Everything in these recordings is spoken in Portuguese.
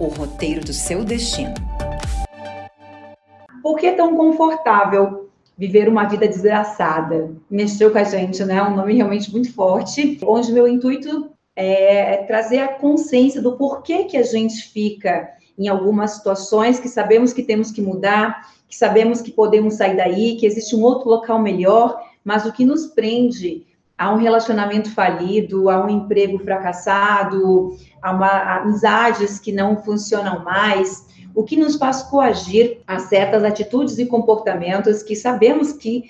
o roteiro do seu destino. Por que é tão confortável viver uma vida desgraçada? Mexeu com a gente, né? Um nome realmente muito forte, onde meu intuito é trazer a consciência do porquê que a gente fica em algumas situações que sabemos que temos que mudar, que sabemos que podemos sair daí, que existe um outro local melhor, mas o que nos prende a um relacionamento falido, a um emprego fracassado, a, uma, a amizades que não funcionam mais, o que nos faz coagir a certas atitudes e comportamentos que sabemos que,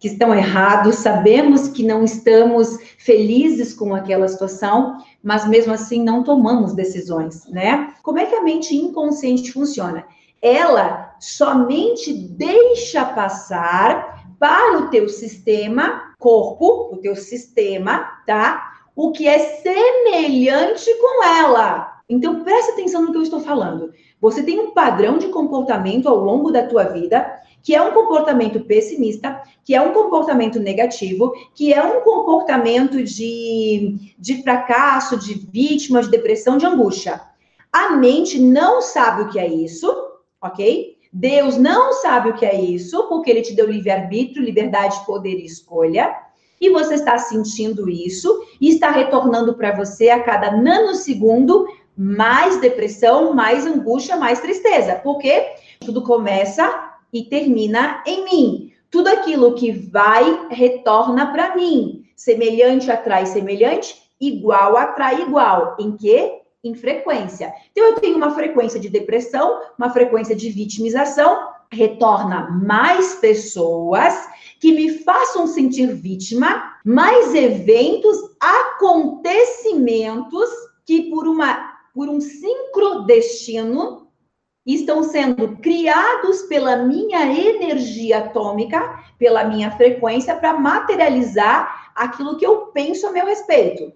que estão errados, sabemos que não estamos felizes com aquela situação, mas mesmo assim não tomamos decisões, né? Como é que a mente inconsciente funciona? Ela somente deixa passar para o teu sistema corpo, o teu sistema, tá? O que é semelhante com ela. Então preste atenção no que eu estou falando. Você tem um padrão de comportamento ao longo da tua vida, que é um comportamento pessimista, que é um comportamento negativo, que é um comportamento de, de fracasso, de vítima, de depressão, de angústia. A mente não sabe o que é isso, ok? Deus não sabe o que é isso, porque ele te deu livre-arbítrio, liberdade, poder e escolha. E você está sentindo isso e está retornando para você a cada nanosegundo mais depressão, mais angústia, mais tristeza. Porque tudo começa e termina em mim. Tudo aquilo que vai retorna para mim. Semelhante atrai semelhante, igual atrai igual. Em que? Em frequência. Então, eu tenho uma frequência de depressão, uma frequência de vitimização, retorna mais pessoas que me façam sentir vítima, mais eventos, acontecimentos que por uma por um sincrodestino estão sendo criados pela minha energia atômica, pela minha frequência para materializar aquilo que eu penso a meu respeito.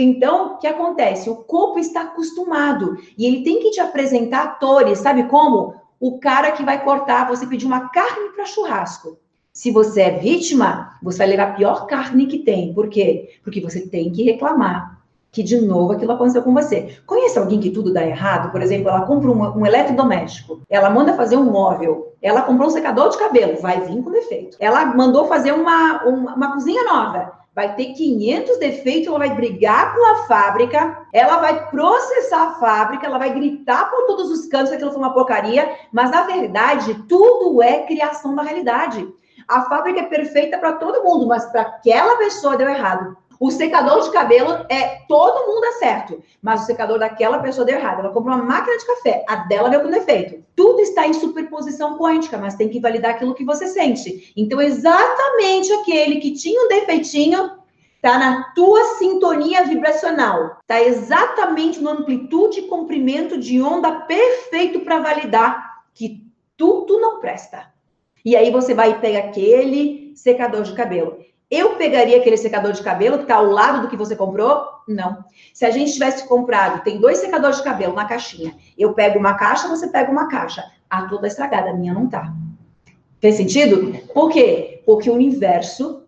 Então, o que acontece? O corpo está acostumado e ele tem que te apresentar atores, sabe como? O cara que vai cortar, você pedir uma carne para churrasco. Se você é vítima, você vai levar a pior carne que tem. Por quê? Porque você tem que reclamar que de novo aquilo aconteceu com você. Conhece alguém que tudo dá errado? Por exemplo, ela compra um, um eletrodoméstico, ela manda fazer um móvel, ela comprou um secador de cabelo, vai vir com defeito. Ela mandou fazer uma, uma, uma cozinha nova, vai ter 500 defeitos, ela vai brigar com a fábrica, ela vai processar a fábrica, ela vai gritar por todos os cantos que aquilo foi uma porcaria, mas na verdade tudo é criação da realidade. A fábrica é perfeita para todo mundo, mas para aquela pessoa deu errado. O secador de cabelo é todo mundo é certo, mas o secador daquela pessoa deu errado. Ela comprou uma máquina de café, a dela deu com defeito. Tudo está em superposição quântica, mas tem que validar aquilo que você sente. Então, exatamente aquele que tinha um defeitinho está na tua sintonia vibracional, está exatamente no amplitude e comprimento de onda perfeito para validar que tudo não presta. E aí você vai e pega aquele secador de cabelo. Eu pegaria aquele secador de cabelo que está ao lado do que você comprou? Não. Se a gente tivesse comprado, tem dois secadores de cabelo na caixinha. Eu pego uma caixa, você pega uma caixa. A tá estragada, a minha não tá. Fez sentido? Por quê? Porque o universo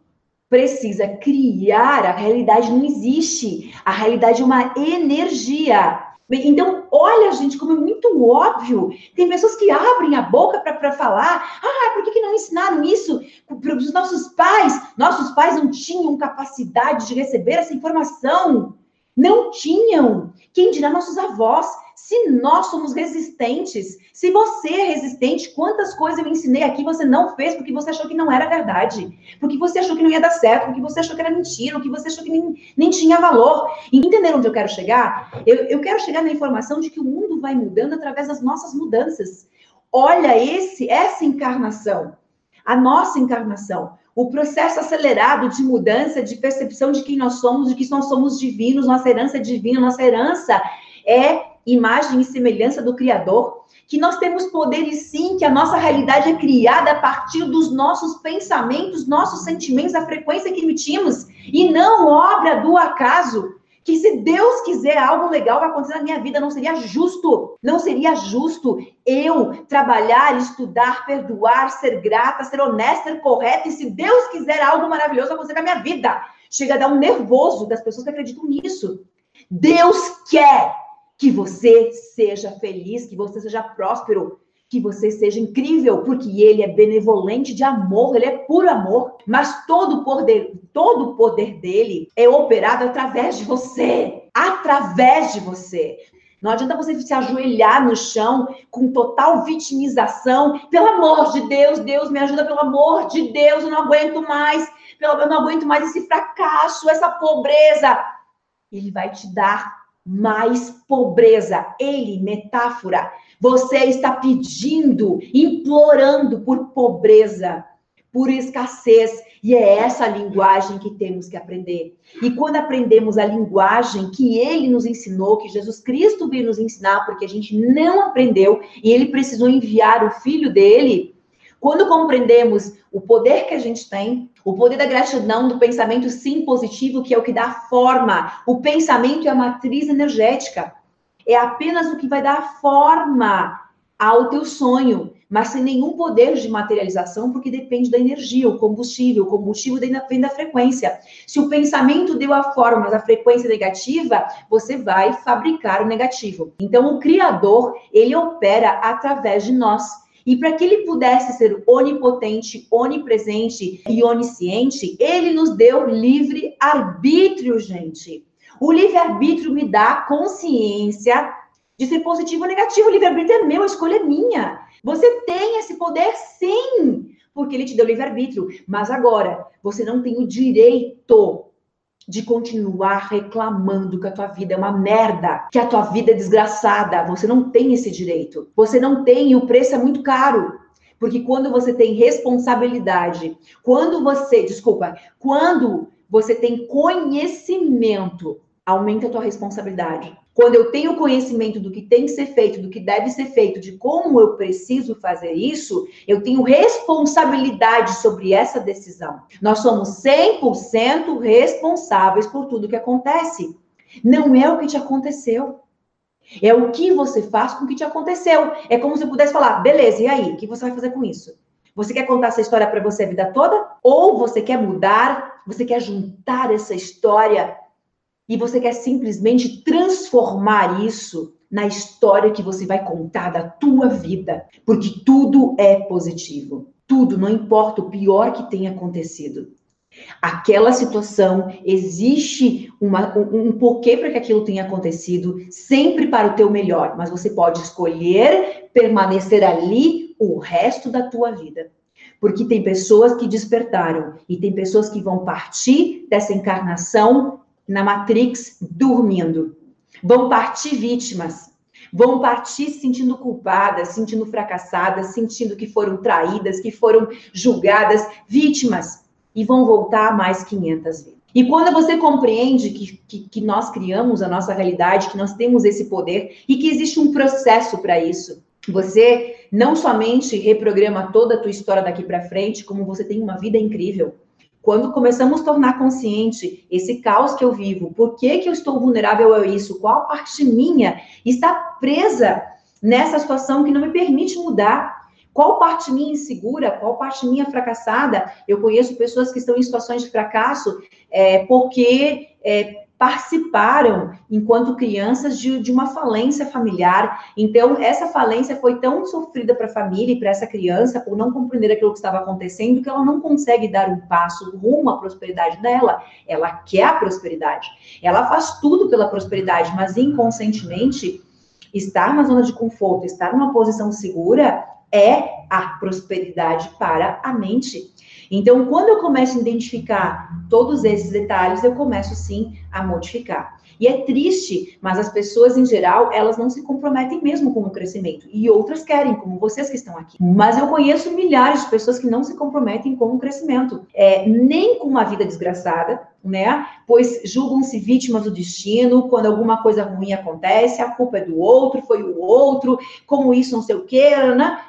precisa criar, a realidade não existe. A realidade é uma energia. Então, olha, gente, como é muito óbvio. Tem pessoas que abrem a boca para falar. Ah, por que, que não ensinaram isso para os nossos pais? Nossos pais não tinham capacidade de receber essa informação. Não tinham. Quem dirá nossos avós? Se nós somos resistentes, se você é resistente, quantas coisas eu ensinei aqui você não fez porque você achou que não era verdade, porque você achou que não ia dar certo, porque você achou que era mentira, porque você achou que nem, nem tinha valor. E entender onde eu quero chegar? Eu, eu quero chegar na informação de que o mundo vai mudando através das nossas mudanças. Olha esse, essa encarnação, a nossa encarnação o processo acelerado de mudança, de percepção de quem nós somos, de que nós somos divinos, nossa herança é divina, nossa herança é imagem e semelhança do Criador, que nós temos poderes sim, que a nossa realidade é criada a partir dos nossos pensamentos, nossos sentimentos, a frequência que emitimos, e não obra do acaso. Que se Deus quiser algo legal vai acontecer na minha vida, não seria justo, não seria justo eu trabalhar, estudar, perdoar, ser grata, ser honesta, ser correta, e se Deus quiser algo maravilhoso acontecer na minha vida. Chega a dar um nervoso das pessoas que acreditam nisso. Deus quer que você seja feliz, que você seja próspero, que você seja incrível, porque ele é benevolente de amor, ele é puro amor, mas todo o poder, todo o poder dele é operado através de você, através de você. Não adianta você se ajoelhar no chão com total vitimização. Pelo amor de Deus, Deus me ajuda, pelo amor de Deus, eu não aguento mais. Eu não aguento mais esse fracasso, essa pobreza. Ele vai te dar mais pobreza. Ele, metáfora, você está pedindo, implorando por pobreza, por escassez. E é essa a linguagem que temos que aprender. E quando aprendemos a linguagem que ele nos ensinou, que Jesus Cristo veio nos ensinar, porque a gente não aprendeu e ele precisou enviar o filho dele, quando compreendemos o poder que a gente tem, o poder da gratidão, do pensamento sim positivo, que é o que dá forma. O pensamento é a matriz energética. É apenas o que vai dar forma ao teu sonho, mas sem nenhum poder de materialização, porque depende da energia, o combustível. O combustível vem da frequência. Se o pensamento deu a forma, mas a frequência negativa, você vai fabricar o negativo. Então, o Criador, ele opera através de nós. E para que ele pudesse ser onipotente, onipresente e onisciente, ele nos deu livre arbítrio, gente. O livre arbítrio me dá consciência de ser positivo ou negativo. O livre arbítrio é meu, a escolha é minha. Você tem esse poder, sim, porque ele te deu livre arbítrio. Mas agora, você não tem o direito de continuar reclamando que a tua vida é uma merda, que a tua vida é desgraçada. Você não tem esse direito. Você não tem, e o preço é muito caro. Porque quando você tem responsabilidade, quando você, desculpa, quando você tem conhecimento, aumenta a tua responsabilidade. Quando eu tenho conhecimento do que tem que ser feito, do que deve ser feito, de como eu preciso fazer isso, eu tenho responsabilidade sobre essa decisão. Nós somos 100% responsáveis por tudo que acontece. Não é o que te aconteceu. É o que você faz com o que te aconteceu. É como se eu pudesse falar, beleza, e aí? O que você vai fazer com isso? Você quer contar essa história para você a vida toda? Ou você quer mudar? Você quer juntar essa história e você quer simplesmente transformar isso na história que você vai contar da tua vida, porque tudo é positivo. Tudo, não importa o pior que tenha acontecido. Aquela situação existe uma, um, um porquê para que aquilo tenha acontecido, sempre para o teu melhor, mas você pode escolher permanecer ali o resto da tua vida. Porque tem pessoas que despertaram e tem pessoas que vão partir dessa encarnação na Matrix dormindo. Vão partir vítimas. Vão partir se sentindo culpadas, sentindo fracassadas, sentindo que foram traídas, que foram julgadas, vítimas. E vão voltar mais 500 vezes. E quando você compreende que, que, que, nós criamos a nossa realidade, que nós temos esse poder e que existe um processo para isso, você não somente reprograma toda a tua história daqui para frente, como você tem uma vida incrível. Quando começamos a tornar consciente esse caos que eu vivo, por que, que eu estou vulnerável a isso, qual parte minha está presa nessa situação que não me permite mudar, qual parte minha insegura, qual parte minha fracassada. Eu conheço pessoas que estão em situações de fracasso é, porque é, participaram, enquanto crianças, de, de uma falência familiar. Então, essa falência foi tão sofrida para a família e para essa criança, por não compreender aquilo que estava acontecendo, que ela não consegue dar um passo rumo à prosperidade dela. Ela quer a prosperidade. Ela faz tudo pela prosperidade, mas inconscientemente, estar na zona de conforto, estar numa posição segura, é a prosperidade para a mente. Então, quando eu começo a identificar todos esses detalhes, eu começo sim a modificar. E é triste, mas as pessoas em geral, elas não se comprometem mesmo com o crescimento. E outras querem, como vocês que estão aqui. Mas eu conheço milhares de pessoas que não se comprometem com o crescimento, é, nem com uma vida desgraçada, né? Pois julgam-se vítimas do destino, quando alguma coisa ruim acontece, a culpa é do outro, foi o outro, como isso não sei o quê, né?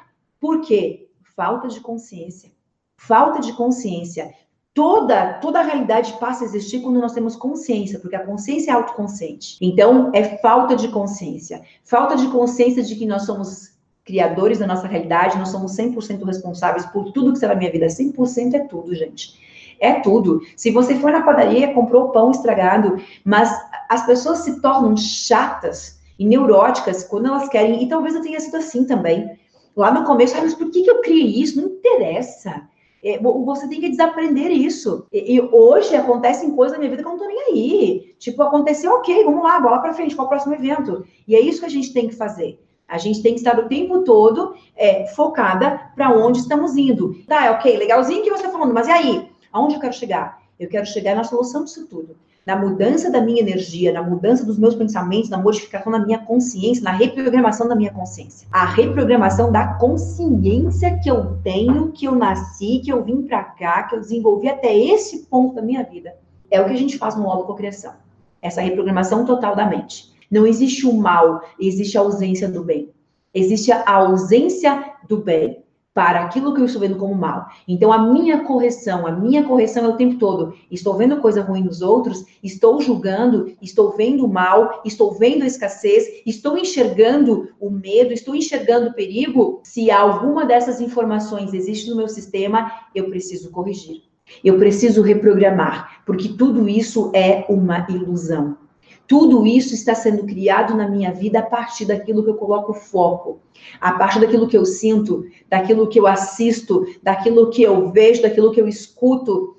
Por quê? Falta de consciência. Falta de consciência. Toda, toda a realidade passa a existir quando nós temos consciência, porque a consciência é autoconsciente. Então, é falta de consciência. Falta de consciência de que nós somos criadores da nossa realidade, nós somos 100% responsáveis por tudo que será na minha vida. 100% é tudo, gente. É tudo. Se você for na padaria, comprou pão estragado, mas as pessoas se tornam chatas e neuróticas quando elas querem, e talvez eu tenha sido assim também. Lá no começo, ah, mas por que, que eu criei isso? Não interessa. É, você tem que desaprender isso. E, hoje acontecem coisas na minha vida que eu não tô nem aí. Tipo, aconteceu, ok, vamos lá, bola para frente, qual o próximo evento? E é isso que a gente tem que fazer. A gente tem que estar o tempo todo é, focada para onde estamos indo. Tá, ok, legalzinho que você está falando, mas e aí? Aonde eu quero chegar? Eu quero chegar na solução disso tudo na mudança da minha energia, na mudança dos meus pensamentos, na modificação da minha consciência, na reprogramação da minha consciência. A reprogramação da consciência que eu tenho, que eu nasci, que eu vim para cá, que eu desenvolvi até esse ponto da minha vida. É o que a gente faz no holococriação. Essa reprogramação total da mente. Não existe o mal, existe a ausência do bem. Existe a ausência do bem para aquilo que eu estou vendo como mal. Então, a minha correção, a minha correção é o tempo todo. Estou vendo coisa ruim nos outros, estou julgando, estou vendo mal, estou vendo a escassez, estou enxergando o medo, estou enxergando o perigo. Se alguma dessas informações existe no meu sistema, eu preciso corrigir. Eu preciso reprogramar, porque tudo isso é uma ilusão. Tudo isso está sendo criado na minha vida a partir daquilo que eu coloco foco, a partir daquilo que eu sinto, daquilo que eu assisto, daquilo que eu vejo, daquilo que eu escuto,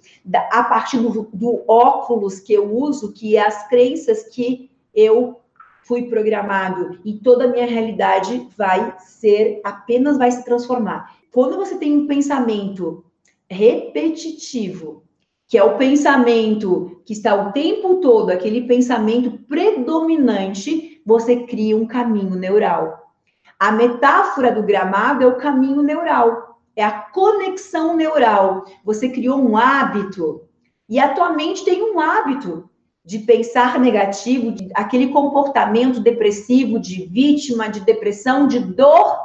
a partir do, do óculos que eu uso, que é as crenças que eu fui programado e toda a minha realidade vai ser apenas vai se transformar. Quando você tem um pensamento repetitivo que é o pensamento que está o tempo todo, aquele pensamento predominante, você cria um caminho neural. A metáfora do gramado é o caminho neural, é a conexão neural. Você criou um hábito e a tua mente tem um hábito de pensar negativo, de, aquele comportamento depressivo, de vítima, de depressão, de dor,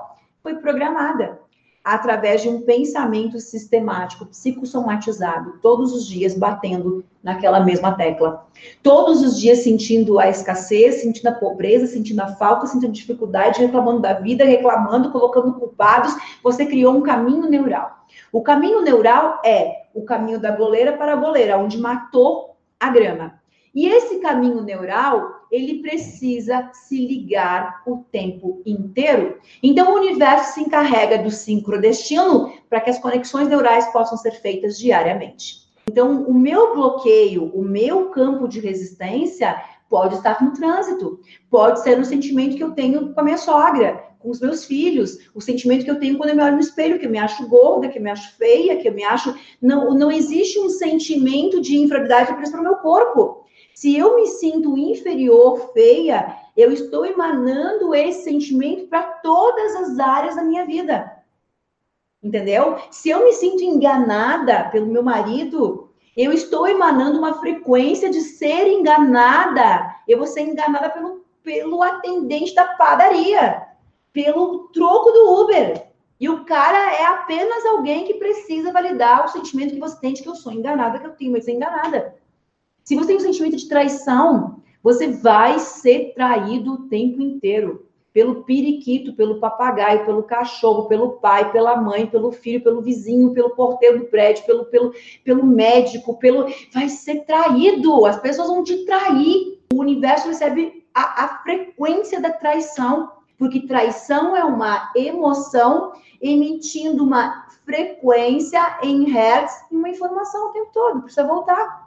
foi programada através de um pensamento sistemático, psicossomatizado, todos os dias batendo naquela mesma tecla. Todos os dias sentindo a escassez, sentindo a pobreza, sentindo a falta, sentindo dificuldade, reclamando da vida, reclamando, colocando culpados, você criou um caminho neural. O caminho neural é o caminho da goleira para a goleira, onde matou a grama. E esse caminho neural, ele precisa se ligar o tempo inteiro. Então, o universo se encarrega do sincrodestino para que as conexões neurais possam ser feitas diariamente. Então, o meu bloqueio, o meu campo de resistência pode estar no trânsito, pode ser um sentimento que eu tenho com a minha sogra, com os meus filhos, o sentimento que eu tenho quando eu me olho no espelho, que eu me acho gorda, que eu me acho feia, que eu me acho. Não, não existe um sentimento de inferioridade para o meu corpo. Se eu me sinto inferior, feia, eu estou emanando esse sentimento para todas as áreas da minha vida. Entendeu? Se eu me sinto enganada pelo meu marido, eu estou emanando uma frequência de ser enganada. Eu vou ser enganada pelo, pelo atendente da padaria, pelo troco do Uber. E o cara é apenas alguém que precisa validar o sentimento que você tem de que eu sou enganada, que eu tenho ser enganada. Se você tem um sentimento de traição, você vai ser traído o tempo inteiro. Pelo periquito, pelo papagaio, pelo cachorro, pelo pai, pela mãe, pelo filho, pelo vizinho, pelo porteiro do prédio, pelo, pelo, pelo médico, pelo. Vai ser traído. As pessoas vão te trair. O universo recebe a, a frequência da traição porque traição é uma emoção emitindo uma frequência em hertz e uma informação o tempo todo. Precisa voltar.